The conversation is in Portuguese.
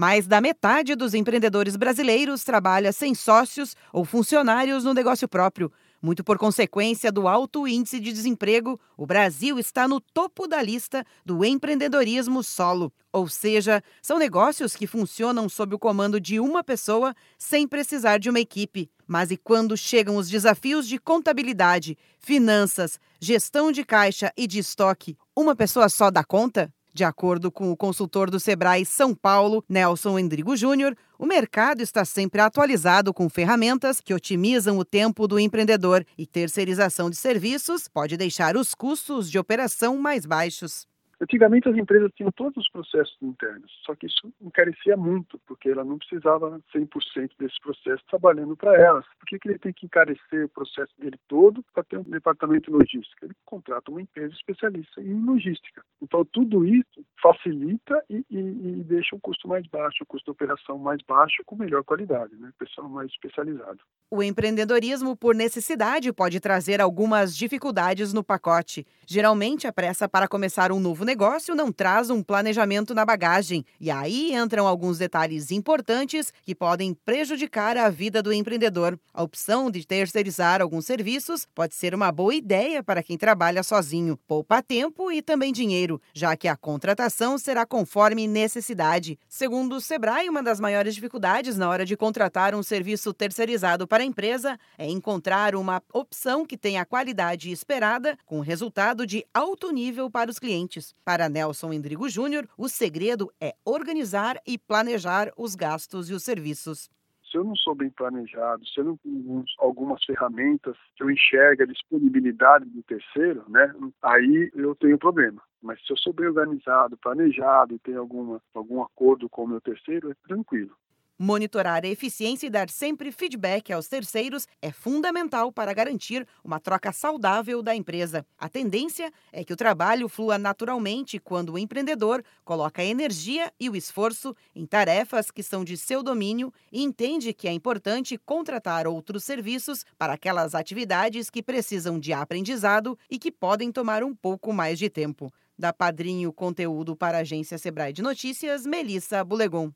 Mais da metade dos empreendedores brasileiros trabalha sem sócios ou funcionários no negócio próprio. Muito por consequência do alto índice de desemprego, o Brasil está no topo da lista do empreendedorismo solo. Ou seja, são negócios que funcionam sob o comando de uma pessoa sem precisar de uma equipe. Mas e quando chegam os desafios de contabilidade, finanças, gestão de caixa e de estoque, uma pessoa só dá conta? De acordo com o consultor do Sebrae São Paulo, Nelson Endrigo Júnior, o mercado está sempre atualizado com ferramentas que otimizam o tempo do empreendedor e terceirização de serviços pode deixar os custos de operação mais baixos. Antigamente as empresas tinham todos os processos internos, só que isso encarecia muito, porque ela não precisava 100% desse processo trabalhando para elas. Por que, que ele tem que encarecer o processo dele todo para ter um departamento de logística? Ele contrata uma empresa especialista em logística. Então tudo isso facilita e, e, e deixa o custo mais baixo, o custo de operação mais baixo com melhor qualidade, né? pessoal mais especializado. O empreendedorismo por necessidade pode trazer algumas dificuldades no pacote. Geralmente a pressa para começar um novo negócio não traz um planejamento na bagagem. E aí entram alguns detalhes importantes que podem prejudicar a vida do empreendedor. A opção de terceirizar alguns serviços pode ser uma boa ideia para quem trabalha sozinho. Poupa tempo e também dinheiro, já que a contratação será conforme necessidade. Segundo o Sebrae, uma das maiores dificuldades na hora de contratar um serviço terceirizado para a empresa é encontrar uma opção que tenha a qualidade esperada, com resultado de alto nível para os clientes. Para Nelson Endrigo Júnior, o segredo é organizar e planejar os gastos e os serviços se eu não sou bem planejado, se eu não tenho algumas ferramentas que eu enxergue a disponibilidade do terceiro, né, aí eu tenho problema. Mas se eu sou bem organizado, planejado e tenho alguma, algum acordo com o meu terceiro, é tranquilo. Monitorar a eficiência e dar sempre feedback aos terceiros é fundamental para garantir uma troca saudável da empresa. A tendência é que o trabalho flua naturalmente quando o empreendedor coloca a energia e o esforço em tarefas que são de seu domínio e entende que é importante contratar outros serviços para aquelas atividades que precisam de aprendizado e que podem tomar um pouco mais de tempo. Da Padrinho Conteúdo para a agência Sebrae de Notícias, Melissa Bulegon.